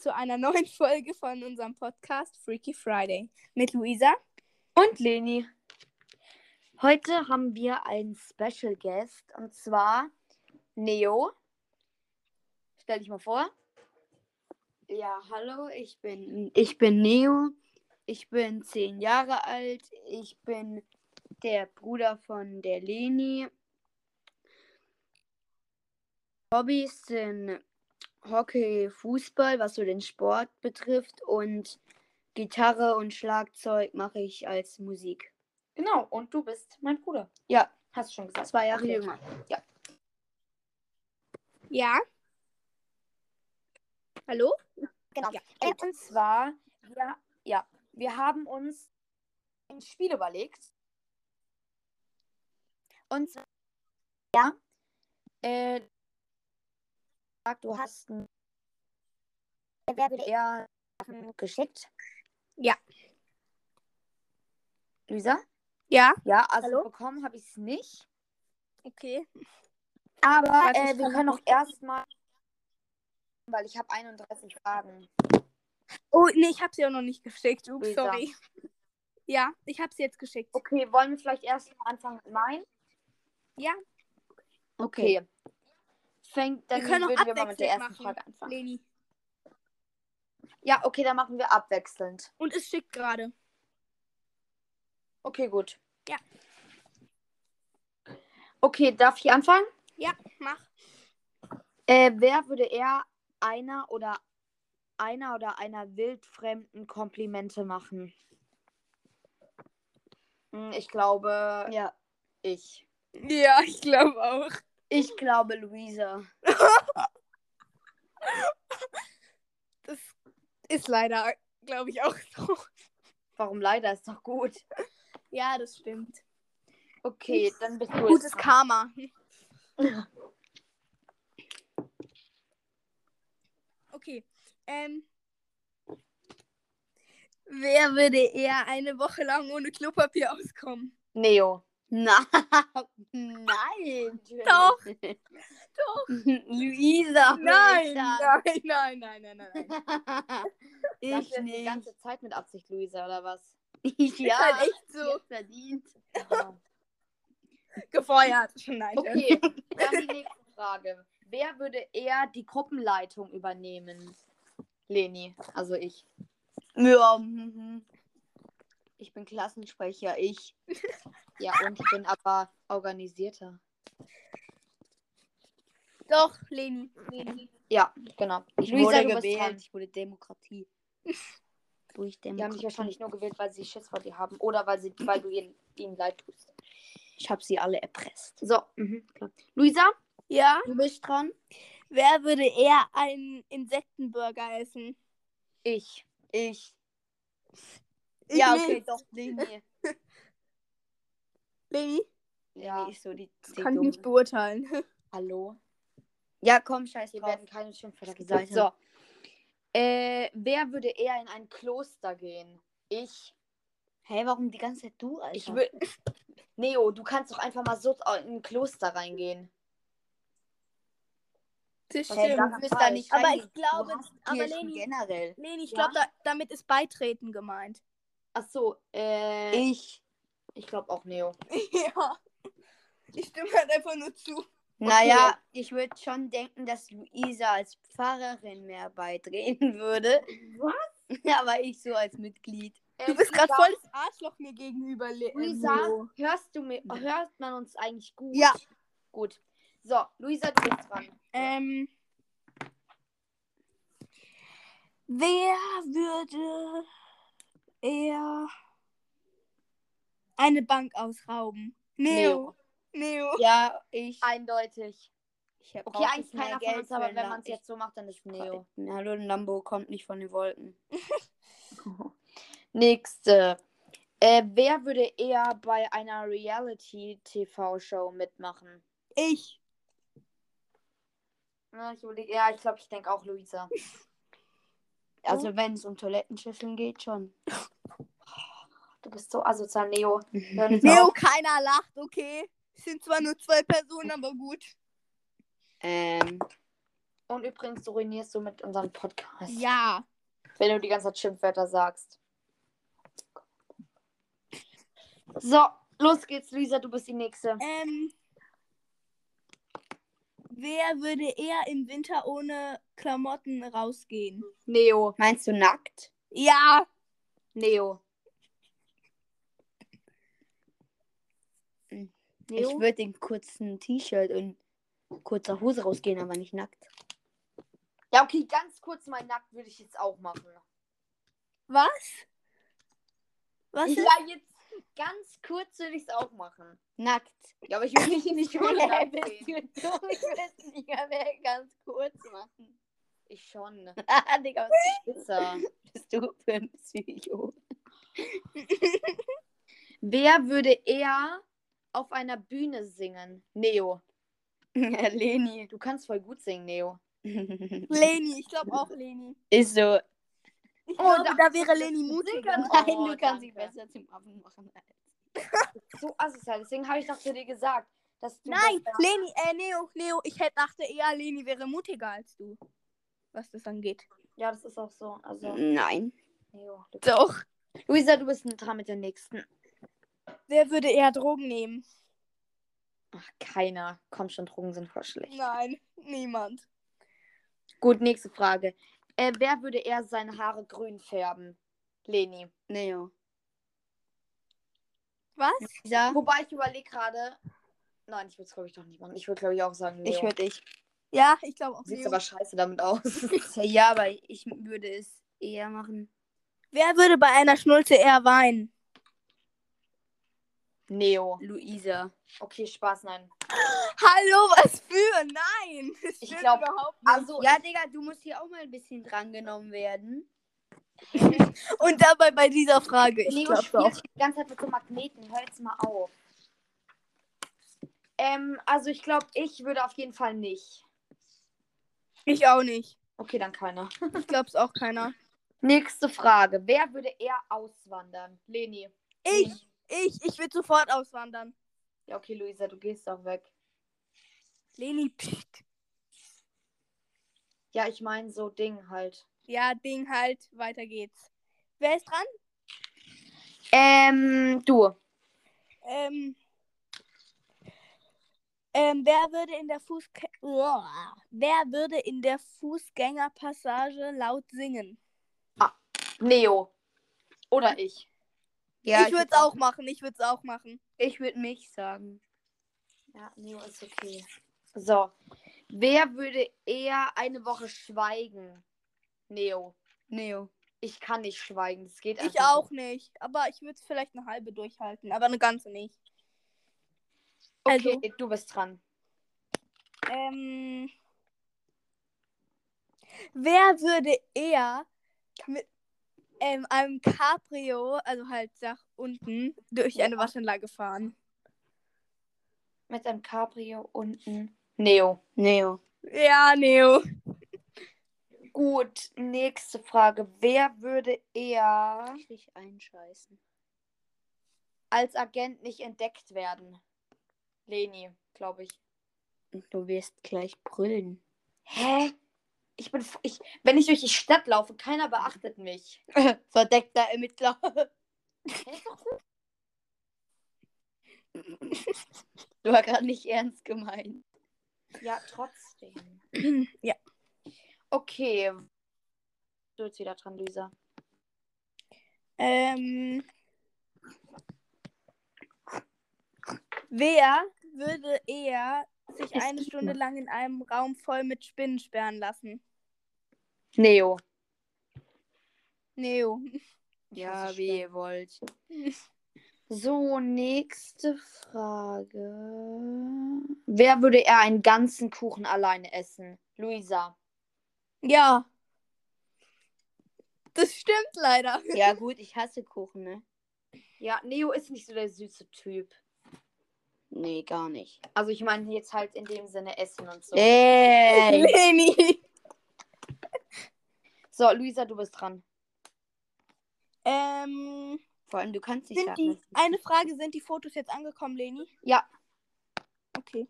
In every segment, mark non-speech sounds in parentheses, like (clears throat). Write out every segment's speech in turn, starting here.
zu einer (laughs) neuen Folge von unserem Podcast Freaky Friday mit Luisa. Und Leni. Heute haben wir einen Special Guest und zwar Neo. Stell dich mal vor. Ja, hallo, ich bin, ich bin Neo. Ich bin zehn Jahre alt. Ich bin der Bruder von der Leni. Hobbys sind Hockey, Fußball, was so den Sport betrifft. Und Gitarre und Schlagzeug mache ich als Musik. Genau, und du bist mein Bruder. Ja, Hast du schon gesagt. zwei Jahre Okay. jünger. Ja. Hallo? Genau. Ja. Und zwar, wir, ja, wir haben uns ein Spiel überlegt. Und zwar, ja, äh, du hast ein, eher geschickt? Ja. Luisa? Ja. Ja, also Hallo? bekommen habe ich es nicht. Okay. Aber äh, wir können noch auch erstmal, weil ich habe 31 Fragen. Oh, nee, ich habe sie auch noch nicht geschickt. Ups, Luisa. sorry. Ja, ich habe sie jetzt geschickt. Okay, wollen wir vielleicht erst mal anfangen mit meinen? Ja, Okay. Fängt, dann wir können auch würden wir mal mit der abwechselnd ersten machen. Frage anfangen. Leni. Ja, okay, dann machen wir abwechselnd. Und es schickt gerade. Okay, gut. Ja. Okay, darf ich anfangen? Ja, mach. Äh, wer würde eher einer oder einer oder einer wildfremden Komplimente machen? Hm, Ich glaube, Ja, ich. Ja, ich glaube auch. Ich glaube Luisa. (laughs) Das ist leider, glaube ich, auch so. Warum leider? Ist doch gut. Ja, das stimmt. Okay, dann bist du Gutes. Karma. (laughs) Okay. Ähm. Wer würde eher eine Woche lang ohne Klopapier auskommen? Neo. Na, (laughs) nein. (laughs) Doch. (laughs) Doch. Luisa. Nein, nein, nein, nein, nein, nein, nein. ich Sagst du das die nicht. ganze Zeit mit Absicht, Luisa, oder was? ja, Ist halt echt so verdient. gefeuert. Nein. Okay, dann die nächste Frage. Wer würde eher die Gruppenleitung übernehmen? Leni, also ich. Ja, mhm. Ich bin Klassensprecher, ich. (laughs) Ja, und ich bin aber organisierter. Doch, Leni. Leni. Ja, genau. Ich Luisa, wurde gewählt, ich wurde Demokratie. (laughs) Durch Die haben Demokratie. dich wahrscheinlich nur gewählt, weil sie Schiss vor dir haben oder weil, sie, weil du ihnen, ihnen leid tust. Ich habe sie alle erpresst. So, mhm, klar. Luisa, Ja. Du bist dran? Wer würde eher einen Insektenburger essen? ich. Ich. Ich ja, nicht. okay, doch, Leni. (laughs) Leni? Ja. Leni ist so die, die Kann ich nicht beurteilen. (laughs) Hallo? Ja, komm, scheiß Hier drauf. werden keine Schimpfwörter gesagt. Seite. So. Äh, wer würde eher in ein Kloster gehen? Ich. Hey, warum die ganze Zeit du, Alter? Ich will. (laughs) Neo, du kannst doch einfach mal so in ein Kloster reingehen. Das Hey, stimmt. du wirst da nicht Aber ich glaube, aber Leni- generell. Leni, ich Ja? glaube, da, damit ist Beitreten gemeint. Ach so, äh. Ich, Ich. glaube auch Neo. (laughs) ja. Ich stimme halt einfach nur zu. Naja, ich würde schon denken, dass Luisa als Pfarrerin mehr beitreten würde. Was? (laughs) Aber ich so als Mitglied. Du bist gerade voll das Arschloch mir gegenüber, Le Luisa, Leo. hörst du mir, hört man uns eigentlich gut? Ja. Gut. So, Luisa, du bist dran. Ähm. Wer würde eher eine Bank ausrauben? Neo. Neo. Ja, ich. Eindeutig. ich Okay, eigentlich keiner von Geld uns, für aber wenn man es jetzt so macht, dann ist Neo. Hallo, ein Lambo kommt nicht von den Wolken. (laughs) Nächste. Äh, wer würde eher bei einer Reality-TV-Show mitmachen? Ich. Ja, ich, ja, ich glaube, ich denke auch Luisa. (laughs) Also, wenn es um Toilettenschüsseln geht, schon. Du bist so asozial, Neo. Nicht Neo, auf. keiner lacht, okay? Es sind zwar nur zwei Personen, aber gut. ähm, Und übrigens, du ruinierst du mit unserem Podcast. Ja. Wenn du die ganze Zeit Schimpfwörter sagst. So, los geht's, Luisa, du bist die Nächste. Ähm, wer würde eher im Winter ohne Klamotten rausgehen? Neo. Meinst du nackt? Ja. Neo. Hm. Neo? Ich würde in kurzen T-Shirt und kurzer Hose rausgehen, aber nicht nackt. ja, okay, ganz kurz mal nackt würde ich jetzt auch machen. Was? Was ist? Ja, jetzt ganz kurz würde ich es auch machen. Nackt. Ja, aber ich will nicht, nicht ohne nackt gehen. du dumm? Ich will es nicht mehr ganz kurz machen. Ich schon. Ah, (laughs) Digga, was Pizza. bist du für ein Psycho? (laughs) Wer würde eher auf einer Bühne singen? Neo. (laughs) Leni. Du kannst voll gut singen, Neo. Leni, ich glaube auch Leni. Ist so. Ich Oh, glaube, da- da, wäre das Leni ist mutiger. Nein, Oh, du kannst dich besser zum Affen machen. So (laughs) asozial. Deswegen habe ich doch zu dir gesagt, dass du. Nein, besser- Leni, äh, Neo, Neo, ich hätte dachte eher, Leni wäre mutiger als du. Was das angeht. Ja, das ist auch so. Also, Nein. Neo. Doch. Luisa, du bist dran mit der nächsten. Wer würde eher Drogen nehmen? Ach, keiner. Komm schon, Drogen sind voll schlecht. Nein, niemand. Gut, nächste Frage. Äh, wer würde eher seine Haare grün färben? Leni. Neo. Was? Lisa? Wobei ich überlege gerade. Nein, ich würde es glaube ich doch nicht machen. Ich würde glaube ich auch sagen, Neo. Ich würde ich. Ja, ich glaube auch Sieht aber scheiße damit aus. (laughs) Ja, aber ich würde es eher machen. Wer würde bei einer Schnulze eher weinen? Neo. Luisa. Okay, Spaß, nein. Hallo, was für? Nein. Das Ich stimmt glaub, überhaupt nicht. Also, Ja, Digga, du musst hier auch mal ein bisschen drangenommen werden. (laughs) Und dabei bei dieser Frage. Ich Neo glaube spielt auch. die ganze Zeit mit so Magneten. Hör jetzt mal auf. Ähm, also ich glaube, ich würde auf jeden Fall nicht. Ich auch nicht. Okay, dann keiner. (laughs) Ich glaube es auch keiner. Nächste Frage. Wer würde eher auswandern? Leni. Ich, ich, ich will sofort auswandern. Ja, okay, Luisa, du gehst auch weg. Leni, pst. Ja, ich meine so Ding halt. Ja, Ding halt. Weiter geht's. Wer ist dran? Ähm, du. Ähm, ähm, wer würde in der Fußgä Uah. Wer würde in der Fußgängerpassage laut singen? Neo. Oder ich. Ja, ich würde es auch machen. Ich würde es auch machen. Ich würde mich sagen. Ja, Neo ist okay. So. Wer würde eher eine Woche schweigen? Neo. Neo. Ich kann nicht schweigen. Das geht Ich einfach auch nicht. Aber ich würde es vielleicht eine halbe durchhalten, aber eine ganze nicht. nicht. Okay, also- du bist dran. Ähm, wer würde eher mit ähm, einem Cabrio, also halt nach unten, durch eine Waschanlage fahren? Mit einem Cabrio unten. Neo. Neo. Ja, Neo. Gut, nächste Frage. Wer würde eher Dich einscheißen. als Agent nicht entdeckt werden? Leni, glaube ich. Du wirst gleich brüllen. Hä? Ich bin. Ich, wenn ich durch die Stadt laufe, keiner beachtet mich. (laughs) Verdeckter Ermittler. (laughs) Du war gerade nicht ernst gemeint. Ja, trotzdem. (clears throat) ja. Okay. Du jetzt wieder dran, Luisa. Ähm, wer würde eher sich eine Stunde lang in einem Raum voll mit Spinnen sperren lassen? Neo. Neo. Ja, wie ihr wollt. So, nächste Frage. Wer würde eher einen ganzen Kuchen alleine essen? Luisa. Ja. Das stimmt leider. Ja, gut, ich hasse Kuchen, ne? Ja, Neo ist nicht so der süße Typ. Nee, gar nicht. Also ich meine jetzt halt in dem Sinne Essen und so. Ey! (laughs) Leni. So, Luisa, du bist dran. Ähm, Vor allem, du kannst nicht sind sagen. die, eine Frage, sind die Fotos jetzt angekommen, Leni? Ja. Okay.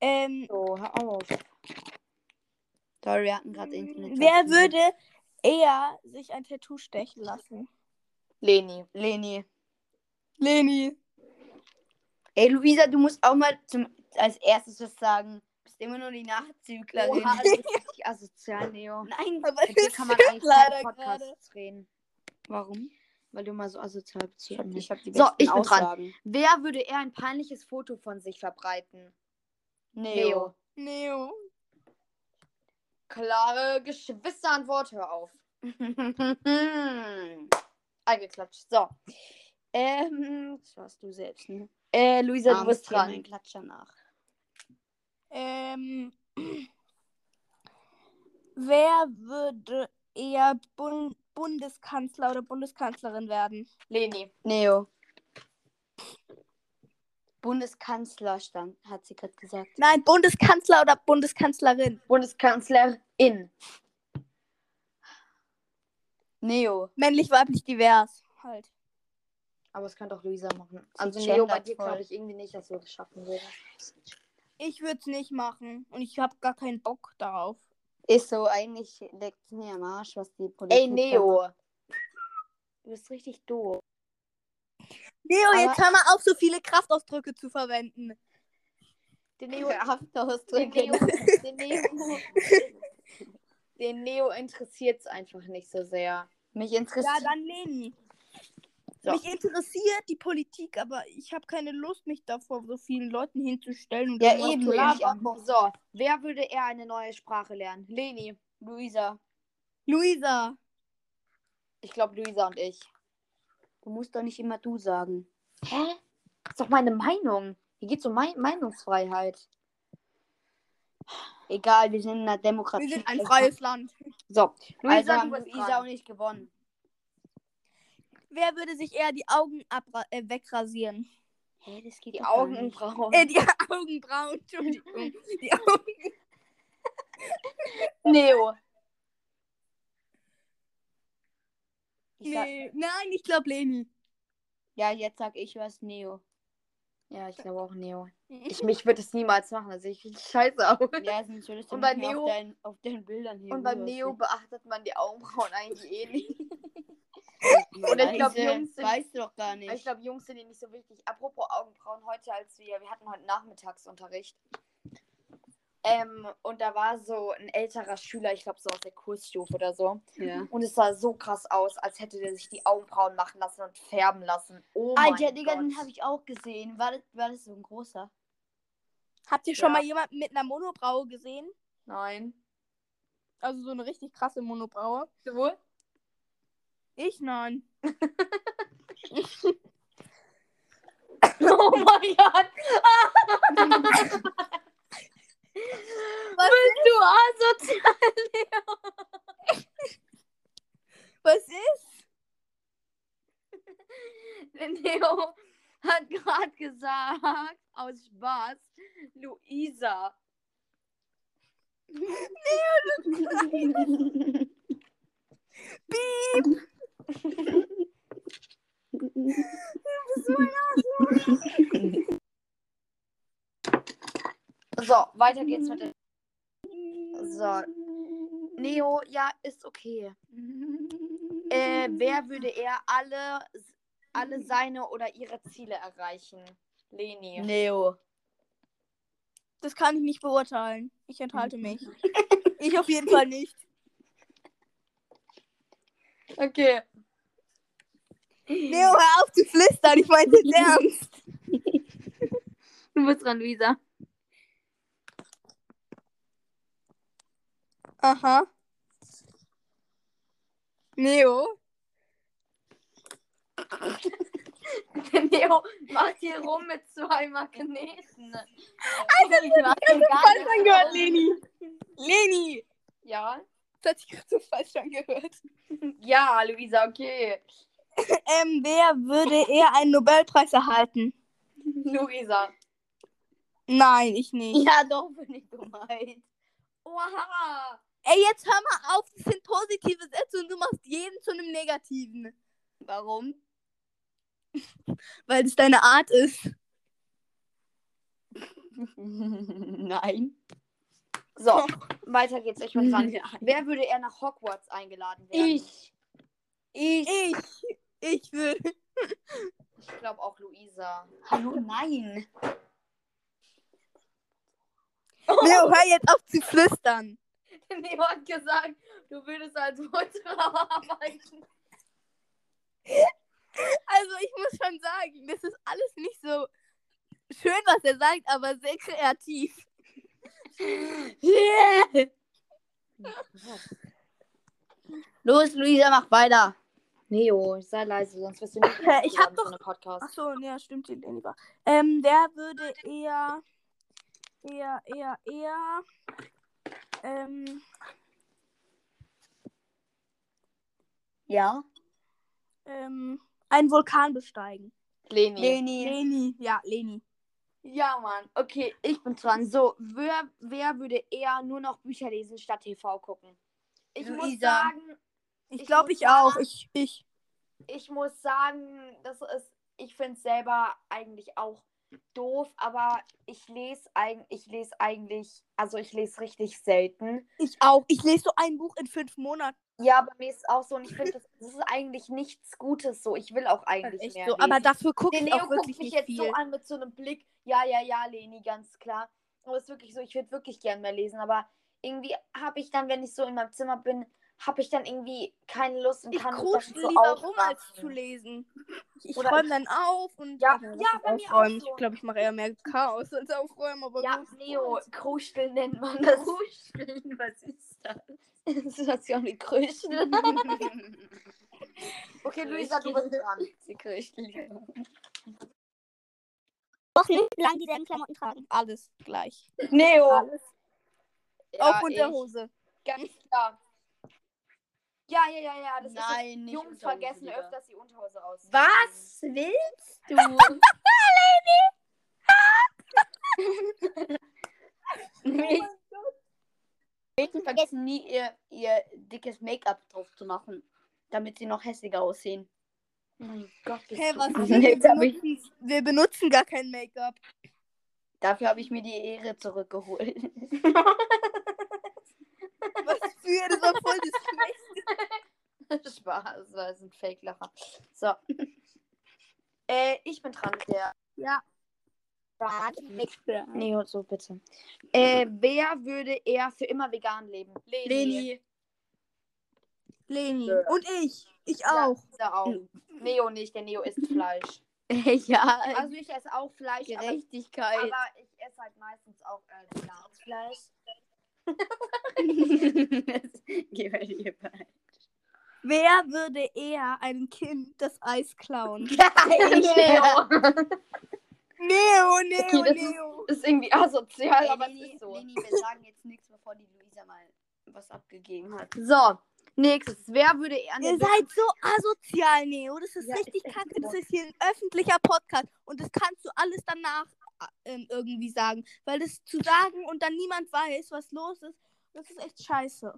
Ähm, So, hör auf. Sorry, wir hatten gerade Internet. Wer würde eher sich ein Tattoo stechen lassen? Leni. Leni. Leni. Ey, Luisa, du musst auch mal zum, als erstes was sagen. Du bist immer nur die Nachzüglerin. Oha, (laughs) das ist richtig asozial, Neo. (laughs) Nein, Aber Mit dir kann man eigentlich leider keine gerade. Podcasts reden. warum? Weil du mal so asozial bist. Ich hab, ich hab die So, ich bin dran. Aussagen. Wer würde eher ein peinliches Foto von sich verbreiten? Neo. Neo. Klare Geschwisterantwort, hör auf. (laughs) Eingeklatscht. So. Ähm, das warst du selbst, ne? äh, Luisa, du Armes bist Tier, mein dran. Klatscher nach. Ähm, (clears throat) wer würde eher Bun Bundeskanzler oder Bundeskanzlerin werden? Leni. Neo. Bundeskanzler stand, hat sie gerade gesagt. Nein, Bundeskanzler oder Bundeskanzlerin. Bundeskanzlerin. Neo. Männlich, weiblich, divers. Halt. Aber das kann doch Luisa machen. Also Neo, bei dir glaube ich irgendwie nicht, dass du das schaffen würdest. Ich würde es nicht machen. Und ich habe gar keinen Bock darauf. Ist so, eigentlich leckt es mir am Arsch, was die Politik Ey, Neo. Du bist richtig doof. Neo, Aber- jetzt hör mal auf, so viele Kraftausdrücke zu verwenden. Den Neo, Kraftausdrücke. den Neo, den Neo, (laughs) den Neo interessiert es einfach nicht so sehr. Mich Ja, interessiert. dann Leni. So. Mich interessiert die Politik, aber ich habe keine Lust, mich da vor so vielen Leuten hinzustellen. Und Ja, eben. So, wer würde eher eine neue Sprache lernen? Leni. Luisa. Luisa. Ich glaube Luisa und ich. Du musst doch nicht immer du sagen. Hä? Das ist doch meine Meinung. Hier geht es um Mei- Meinungsfreiheit. Egal, wir sind in einer Demokratie. Wir sind ein freies Land. So, Also Luisa, haben du bist Luisa auch nicht gewonnen. Wer würde sich eher die Augen äh, wegrasieren? Hä, das geht Die. Augenbrauen. Äh, die (laughs) Augenbrauen, Entschuldigung. Die Augen. Neo. Ich sag, Nee, nein, ich glaube Leni. ja, jetzt sag ich was, Neo. Ja, ich glaube auch Neo. Ich, mich würde es niemals machen. Also ich richtig (laughs) scheiße aus. Ja, sonst würdest du Und bei Neo- auf, deinen, auf deinen Bildern hier. Und beim Neo sehen. beachtet man die Augenbrauen eigentlich eh nicht. (laughs) Und ich glaub, Jungs sind- Weißt du doch gar nicht. Ich glaube, Jungs sind die nicht so wichtig. Apropos Augenbrauen, heute als wir, wir hatten heute Nachmittagsunterricht. Ähm, und da war so ein älterer Schüler, ich glaube so aus der Kursstufe oder so. ja. Und es sah so krass aus, als hätte der sich die Augenbrauen machen lassen und färben lassen. Oh Alter, mein Digga, Gott. den habe ich auch gesehen. War das, war das so ein großer? Habt ihr schon Ja. mal jemanden mit einer Monobraue gesehen? Nein. Also so eine richtig krasse Monobraue? Du? Ich nein. (laughs) Oh mein Gott. Was, Du asozial. was ist? Neo hat gerade gesagt, aus Spaß, Luisa. (laughs) (laughs) So, weiter geht's mit dem. So. Neo, ja, ist okay. Äh, wer würde eher alle, alle seine oder ihre Ziele erreichen? Leni. Neo. Das kann ich nicht beurteilen. Ich enthalte (laughs) mich. ich auf jeden Fall nicht. Okay. Neo, hör auf zu flüstern. Ich meine es ernst. Du bist dran, Luisa. Aha. Neo. Neo (laughs) macht hier rum mit zwei Magneten. Alter, ich den gar Falsch angehört. Leni. Leni. Ja? Das hat sich gerade so falsch angehört. Ja, Luisa, okay. Ähm, wer würde eher einen Nobelpreis erhalten? Luisa. Nein, ich nicht. Ja, doch, bin ich gemeint. Oha. Ey, jetzt hör mal auf. Das sind positive Sätze und du machst jeden zu einem negativen. Warum? Weil es deine Art ist. (laughs) Nein. So, weiter geht's. Ich bin dran. Wer würde eher nach Hogwarts eingeladen werden? Ich. Ich. Ich. Ich würde. Ich glaube auch Luisa. Hallo, nein. Leo, hör jetzt auf zu flüstern. (laughs) Neo hat gesagt, du würdest als Mutter (laughs) arbeiten. Also ich muss schon sagen, das ist alles nicht so schön, was er sagt, aber sehr kreativ. Yeah. (laughs) Los, Luisa, mach weiter. Neo, sei leise, sonst wirst du nicht (laughs) ich hab doch- Podcast. Ach so, ja, stimmt, die Leni war. Ähm, der würde eher, eher, eher, eher, ähm, Ja. ähm, einen Vulkan besteigen. Leni. Leni. Leni, ja, Leni. Ja, Mann. Okay, ich bin dran. So, wer, wer würde eher nur noch Bücher lesen statt TV gucken? Ich muss Luisa. sagen, Ich Ich glaube, ich auch. sagen- Ich, ich. ich muss sagen, das ist, ich finde es selber eigentlich auch doof, aber ich lese eigentlich, ich lese eigentlich, also ich lese richtig selten. Ich auch. Ich lese so ein Buch in fünf Monaten. Ja, bei mir ist es auch so und ich finde, das, das ist eigentlich nichts Gutes so. Ich will auch eigentlich mehr so. lesen. Aber dafür gucke ich auch guckt wirklich mich nicht jetzt viel. so an mit so einem Blick. Ja, ja, ja, Leni, ganz klar. Aber es ist wirklich so, ich würde wirklich gern mehr lesen. Aber irgendwie habe ich dann, wenn ich so in meinem Zimmer bin, habe ich dann irgendwie keine Lust und Ich kann kruschel das so lieber rum, als zu lesen. Ich Oder räume ich- dann auf und. Ja, das ja, ist bei mir auch so. Ich glaube, ich mache eher mehr Chaos als aufräumen, aber Ja. Neo, Kruscheln nennt man das. Kuscheln, (laughs) was ist das? Situation wie Krüscheln. Okay, Luisa, du bist dran. Sie kuscheln. Wochen lang dieselben Klamotten tragen. Alles gleich. Neo. Alles. Ja, Auf Unterhose. Ich, ganz klar. Ja, ja, ja, ja. Das Nein, ist nicht Jungs vergessen Digga. öfters die Unterhose aus. Was willst du? (laughs) Mädchen Mädchen vergessen nie ihr, ihr dickes Make-up drauf zu machen, damit sie noch hässlicher aussehen. Oh mein Gott, bist Hä, du was? Wir Jetzt hab ich- benutzen, wir benutzen gar kein Make-up. Dafür habe ich mir die Ehre zurückgeholt. (laughs) Was für? Das war voll das Schlechte. (laughs) Spaß, das jetzt ein Fake-Lacher. So. äh, ich bin dran mit der. Ja. Neo, so bitte. Äh, wer würde eher für immer vegan leben? Leni. Leni. Ja. Und ich. Ich Ja, auch. Lisa auch. Neo nicht, der Neo isst (laughs) Fleisch. (laughs) ja, Also ich esse auch Fleisch, aber, Gerechtigkeit. aber ich esse halt meistens auch äh, Fleisch. (laughs) Geh dir bei. Wer würde eher einem Kind das Eis klauen? (laughs) Neo. Neo, Neo, Okay, das Neo. ist irgendwie asozial, Ey, aber es Leni, ist so. Leni, wir sagen jetzt nichts, bevor die Luisa mal was abgegeben hat. So, nächstes. Wer würde eher Ihr seid so asozial, Neo. Das ist Ja, richtig kacke. Das ist hier ein öffentlicher Podcast. Und das kannst du alles danach ähm, irgendwie sagen. Weil das zu sagen und dann niemand weiß, was los ist, das ist echt scheiße.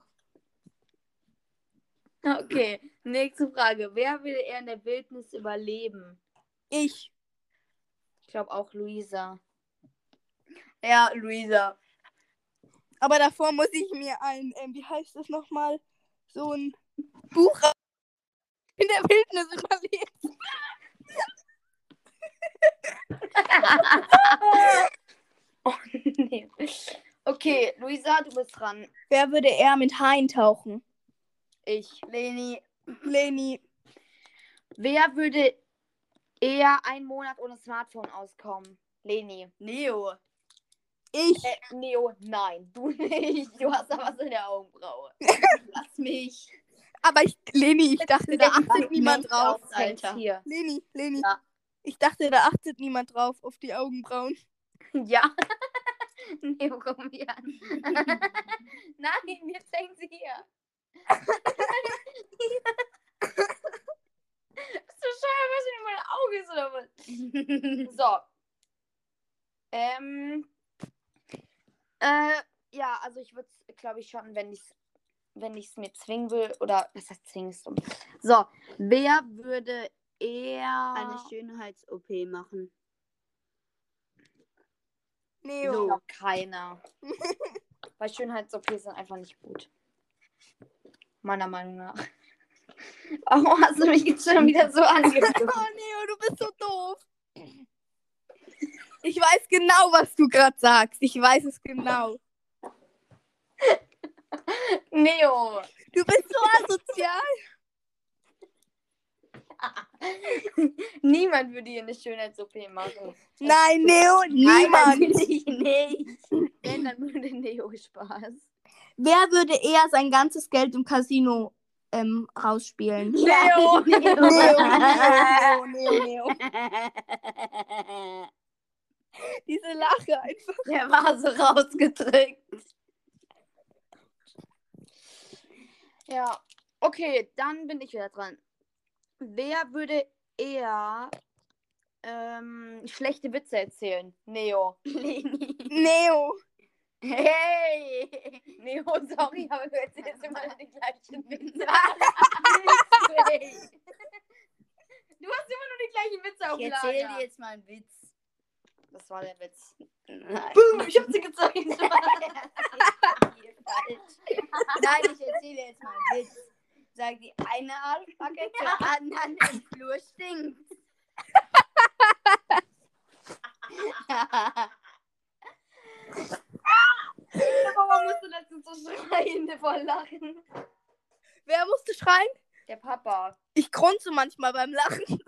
Okay, nächste Frage. Wer will eher in der Wildnis überleben? Ich. Ich glaube auch Luisa. Ja, Luisa. Aber davor muss ich mir ein, ähm, wie heißt das nochmal? So ein Buch in der Wildnis überleben. (laughs) nee. Okay, Luisa, du bist dran. Wer würde eher mit Haien tauchen? Ich. Leni. Leni. Wer würde eher einen Monat ohne Smartphone auskommen? Leni. Neo. Ich. Äh, Neo, nein, du nicht. Du hast da was in der Augenbraue. (laughs) Lass mich. Aber ich, Leni, ich dachte, da achtet niemand drauf. Alter. Leni, Leni. Ja. Ich dachte, da achtet niemand drauf auf die Augenbrauen. (laughs) Ja. (laughs) Komm hier an. (laughs) Nein, jetzt hängen sie hier. Bist du scheiße, was in mein Auge ist oder was? So. Ähm. Äh, ja, also ich würde es, glaube ich, schon, wenn ich es wenn ich's mir zwingen will, oder was heißt zwingen ist dumm. So, wer würde eher. Eine Schönheits-OP machen. Neo. Glaube keiner. Weil Weil Schönheits-OPs sind einfach nicht gut. Meiner Meinung nach. (laughs) Warum hast du mich jetzt schon wieder so (laughs) angeguckt? Oh Neo, du bist so doof. Ich weiß genau, was du gerade sagst. Ich weiß es genau. (laughs) Neo! Du bist so asozial. (laughs) Niemand würde hier eine Schönheits-OP machen. Nein, Neo, niemand. (laughs) natürlich nicht. Wenn, dann würde Neo Spaß. Wer würde eher sein ganzes Geld im Casino ähm, rausspielen? Neo! Neo, (laughs) Neo, Neo, Neo. Diese Lache einfach. Der war so rausgedrückt. Ja, okay, dann bin ich wieder dran. Wer würde eher ähm, schlechte Witze erzählen? Neo. (laughs) Leni. Neo. Hey! Neo, sorry, aber du erzählst immer die gleichen Witze. (laughs) Du hast immer nur die gleichen Witze auf Ich erzähle Lager. dir jetzt mal einen Witz. Das war der Witz. Nein. Boom, ich hab sie gezeigt. (laughs) Nein, ich erzähle jetzt mal einen Witz. Sag die eine Arschbacke (laughs) zur anderen im Flur stinkt. Warum (laughs) musst du letztens so schreien vor Lachen? Wer musste schreien? Der Papa. Ich grunze manchmal beim Lachen.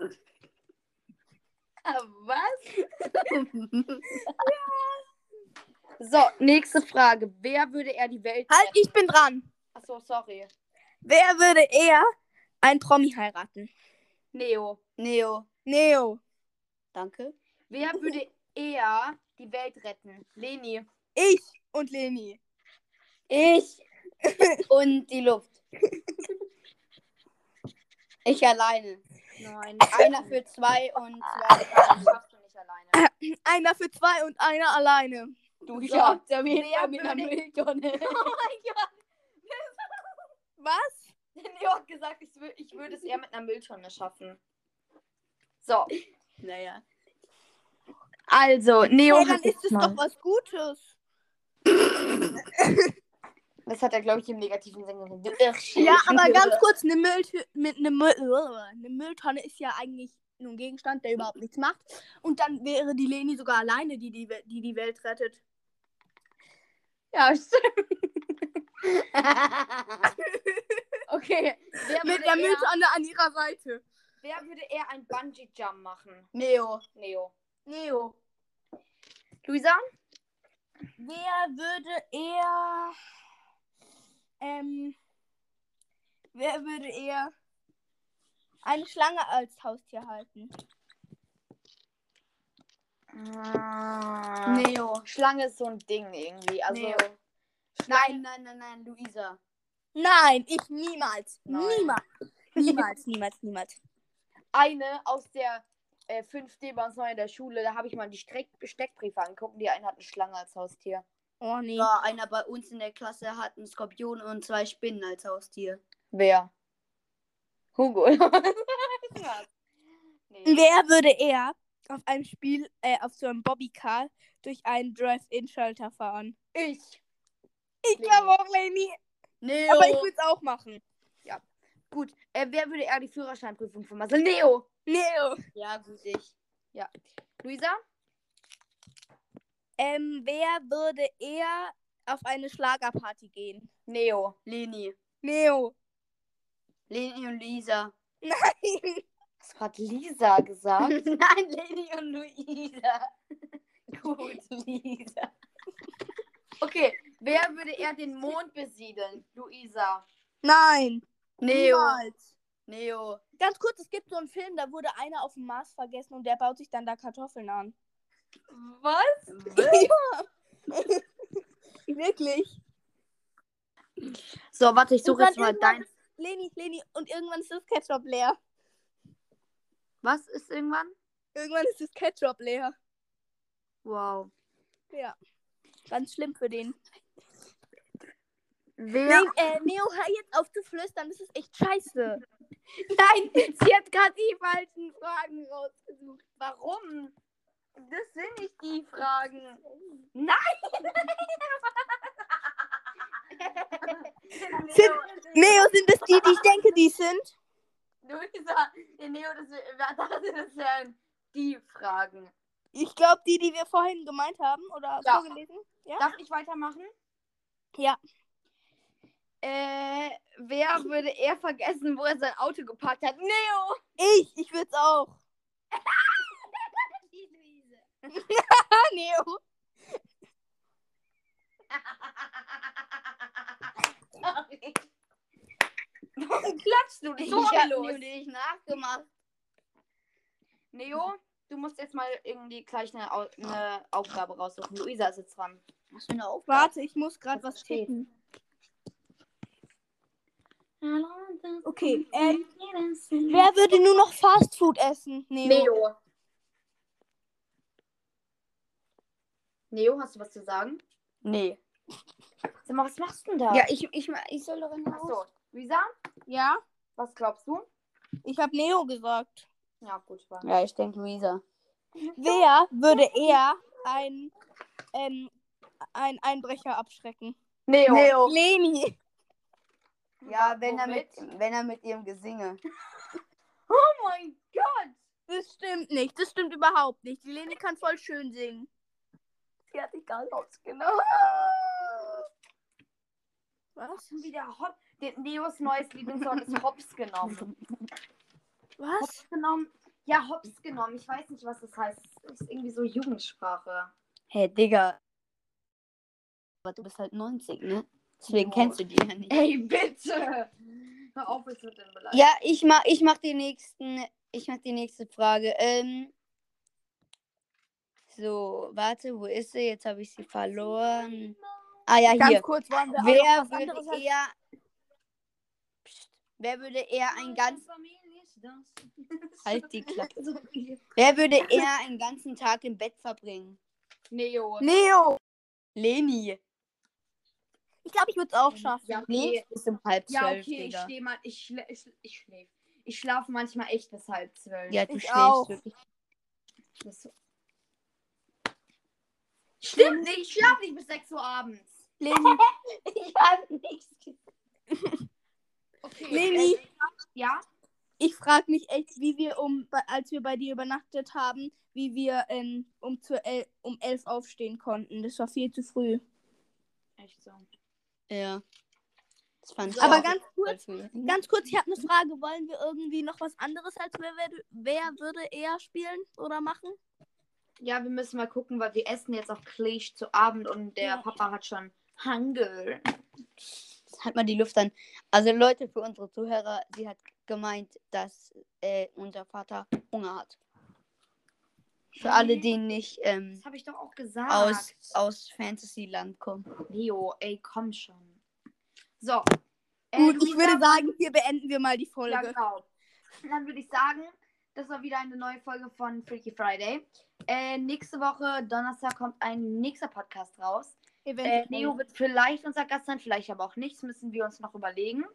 Was? (laughs) So, nächste Frage. Wer würde er die Welt Halt, retten? ich bin dran. Achso, sorry. Wer würde eher ein Promi heiraten? Neo. Neo. Neo. Danke. Wer würde eher die Welt retten? Leni. Ich und Leni. Ich (laughs) und die Luft. Ich alleine. Nein. Einer für zwei und zwei. Das schaffst du nicht alleine. (clears throat) Einer für zwei und einer alleine. Du schaffst ja Fall mit einer Mülltonne. (laughs) Oh mein Gott. Was? Neo hat gesagt, ich, wür ich würde es eher mit einer Mülltonne schaffen. So, Naja. also, Neo Hey, dann ist es mal. doch was Gutes. Das hat er, glaube ich, im negativen Sinne gesagt. Ja, aber ganz kurz, eine, Müll mit eine, Müll eine Mülltonne ist ja eigentlich nur ein Gegenstand, der überhaupt nichts macht. Und dann wäre die Leni sogar alleine, die die, die, die Welt rettet. Ja, stimmt. (laughs) okay. Wer würde, Mit der Mülltonne an ihrer Seite. wer würde eher ein Bungee-Jump machen? Neo. Neo. Neo. Luisa? Wer würde eher. Ähm. Wer würde eher eine Schlange als Haustier halten? Nee. Neo. Schlange ist so ein Ding irgendwie. Also, Neo. Nein, nein, nein, nein, Luisa. Nein, ich niemals. Nein. Niemals. Niemals, niemals, niemals. eine aus der äh, 5D bei uns neu in der Schule, da habe ich mal die Streck Steckbriefe angeguckt. Die eine hat eine Schlange als Haustier. Oh nee. Ja, einer bei uns in der Klasse hat einen Skorpion und zwei Spinnen als Haustier. Wer? Hugo. (laughs) nee. Wer würde eher auf einem Spiel, äh, auf so einem Bobbycar durch einen Drive-In-Schalter fahren? Ich. Ich glaube auch Leni. Neo. Aber ich würde es auch machen. Gut. Äh, wer würde eher die Führerscheinprüfung vermasseln? Neo. Neo. ja, gut, ich. Luisa? Ähm, wer würde eher auf eine Schlagerparty gehen? Neo. Leni. Neo. Leni und Lisa. Nein. Was hat Lisa gesagt? (laughs) Nein, Leni und Luisa. (laughs) Gut, Lisa. Okay. Wer würde eher den Mond besiedeln? Luisa. Nein. Neo. Niemals. Neo. Ganz kurz, es gibt so einen Film, da wurde einer auf dem Mars vergessen und der baut sich dann da Kartoffeln an. Was? (laughs) (laughs) Wirklich. So, warte, ich suche jetzt mal dein. ist- Leni, Leni, und irgendwann ist das Ketchup leer. Was ist irgendwann? Irgendwann ist das Ketchup leer. Wow. Ja. Ganz schlimm für den. Wer? Nee, äh, Neo, hör jetzt auf zu flüstern, das ist echt scheiße. (laughs) Nein, sie hat gerade die falschen Fragen rausgesucht. Warum? Das sind nicht die Fragen. Nein! (laughs) Sind, Neo, sind es die, die ich denke, die sind? Luisa, Neo, das, das, (laughs) das wären die Fragen. Ich glaube, die, die wir vorhin gemeint haben oder Ja. vorgelesen. Ja? Darf ich weitermachen? Ja. Äh, wer würde eher vergessen, wo er sein Auto geparkt hat? Neo! Ich, ich würde es auch. (laughs) Die Luise. (laughs) Neo. Sorry. Warum (laughs) klatschst du? Ich So hab los. nur nicht nachgemacht. Neo, du musst jetzt mal irgendwie gleich eine, Au eine Aufgabe raussuchen. Luisa ist jetzt dran. Was für eine Aufgabe? Warte, ich muss gerade Was was steht? tippen. Okay, ähm, wer würde nur noch Fast Food essen? Neo. Neo. Neo, hast du was zu sagen? Nee. Sag mal, was machst du denn da? Ja, ich, ich, ich soll doch in Achso. Luisa, Ja, was glaubst du? ich habe Neo gesagt. Ja, gut, war. Ja, ich denke Luisa. Wer würde eher ein, ähm, ein Einbrecher abschrecken? Neo. Leni. Ja, wenn er, mit, wenn er mit ihrem Gesinge. (laughs) Oh mein Gott! Das stimmt nicht. Das stimmt überhaupt nicht. Die Leni kann voll schön singen. Die hat sich gar nicht ausgenommen. Was? Schon wieder Hop. Neos neues Lieblingssong ist Hops genommen. Was? Hops genommen? Ja, Hops genommen. Ich weiß nicht, was das heißt. Das ist irgendwie so Jugendsprache. Hey, Digga. Aber du bist halt 90, ne? Deswegen kennst du die ja nicht. Ey, bitte! Hör auf, jetzt mit dem Beleidigung. Ja, ich mach, ich mach die nächsten, ich mach die nächste Frage. Ähm, so, warte, wo ist sie? Jetzt habe ich sie verloren. Ah ja, Ganz hier. kurz waren wir auch Wer würde eher, Psst. wer würde eher ein ganz, halt die Klappe. (laughs) Wer würde eher einen ganzen Tag im Bett verbringen? Neo. Neo. Leni. Ich glaube, ich würde es auch schaffen. Ja, Nee, okay. bis um halb Ja, zwölf, okay, ich stehe mal. Ich, schlä ich, ich schläfe. Ich schlafe manchmal echt bis halb zwölf. Ja, du Ich schläfst auch. wirklich. Das so- Stimmt nicht, ich schlafe nicht bis 6 Uhr abends. Leni. (laughs) Ich habe nichts gesagt. Okay. Leni. äh, Ja? Ich frage mich echt, wie wir um, als wir bei dir übernachtet haben, wie wir ähm, um, zu el um elf aufstehen konnten. Das war viel zu früh. Echt so. Ja. Das fand ich Aber auch ganz kurz, früh. ganz kurz, ich habe eine Frage. Wollen wir irgendwie noch was anderes als wer, wer, wer würde eher spielen oder machen? Ja, wir müssen mal gucken, weil wir essen jetzt auch gleich zu Abend und der Ja. Papa hat schon Hunger. Halt mal die Luft an. Also Leute, für unsere Zuhörer, sie hat gemeint, dass äh, unser Vater Hunger hat. Für alle, die nicht ähm, Das habe ich doch auch gesagt. aus, aus Fantasyland kommen. Leo, ey, komm schon. So. Äh, Gut, ich Luisa- würde sagen, hier beenden wir mal die Folge. Ja, genau. Dann würde ich sagen, das war wieder eine neue Folge von Freaky Friday. Äh, nächste Woche, Donnerstag, kommt ein nächster Podcast raus. Äh. Neo wird vielleicht unser Gast sein, vielleicht aber auch nicht. Das müssen wir uns noch überlegen.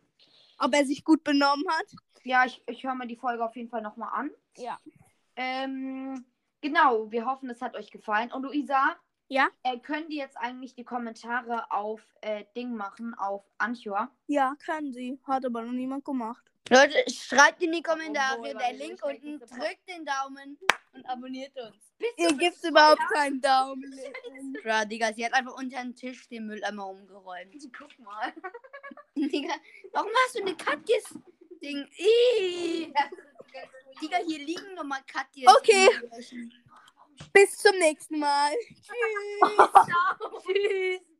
Ob er sich gut benommen hat? Ja, ich, ich höre mir die Folge auf jeden Fall nochmal an. Ja. Ähm, genau, wir hoffen, es hat euch gefallen. Und Luisa, Ja? äh, können die jetzt eigentlich die Kommentare auf äh, Ding machen, auf Anchor? Ja, können sie. Hat aber noch niemand gemacht. Leute, schreibt in die Kommentare, Obwohl, der Link unten, drückt den Daumen und abonniert uns. Ihr gibt überhaupt keinen Daumen. Ja, (laughs) Digga, sie hat einfach unter den Tisch den Mülleimer umgeräumt. (laughs) Guck mal. Digga, warum hast du eine Katjes? Digga, hier liegen nochmal Katjes. Okay. Bis zum nächsten Mal. Tschüss. (laughs) Tschüss.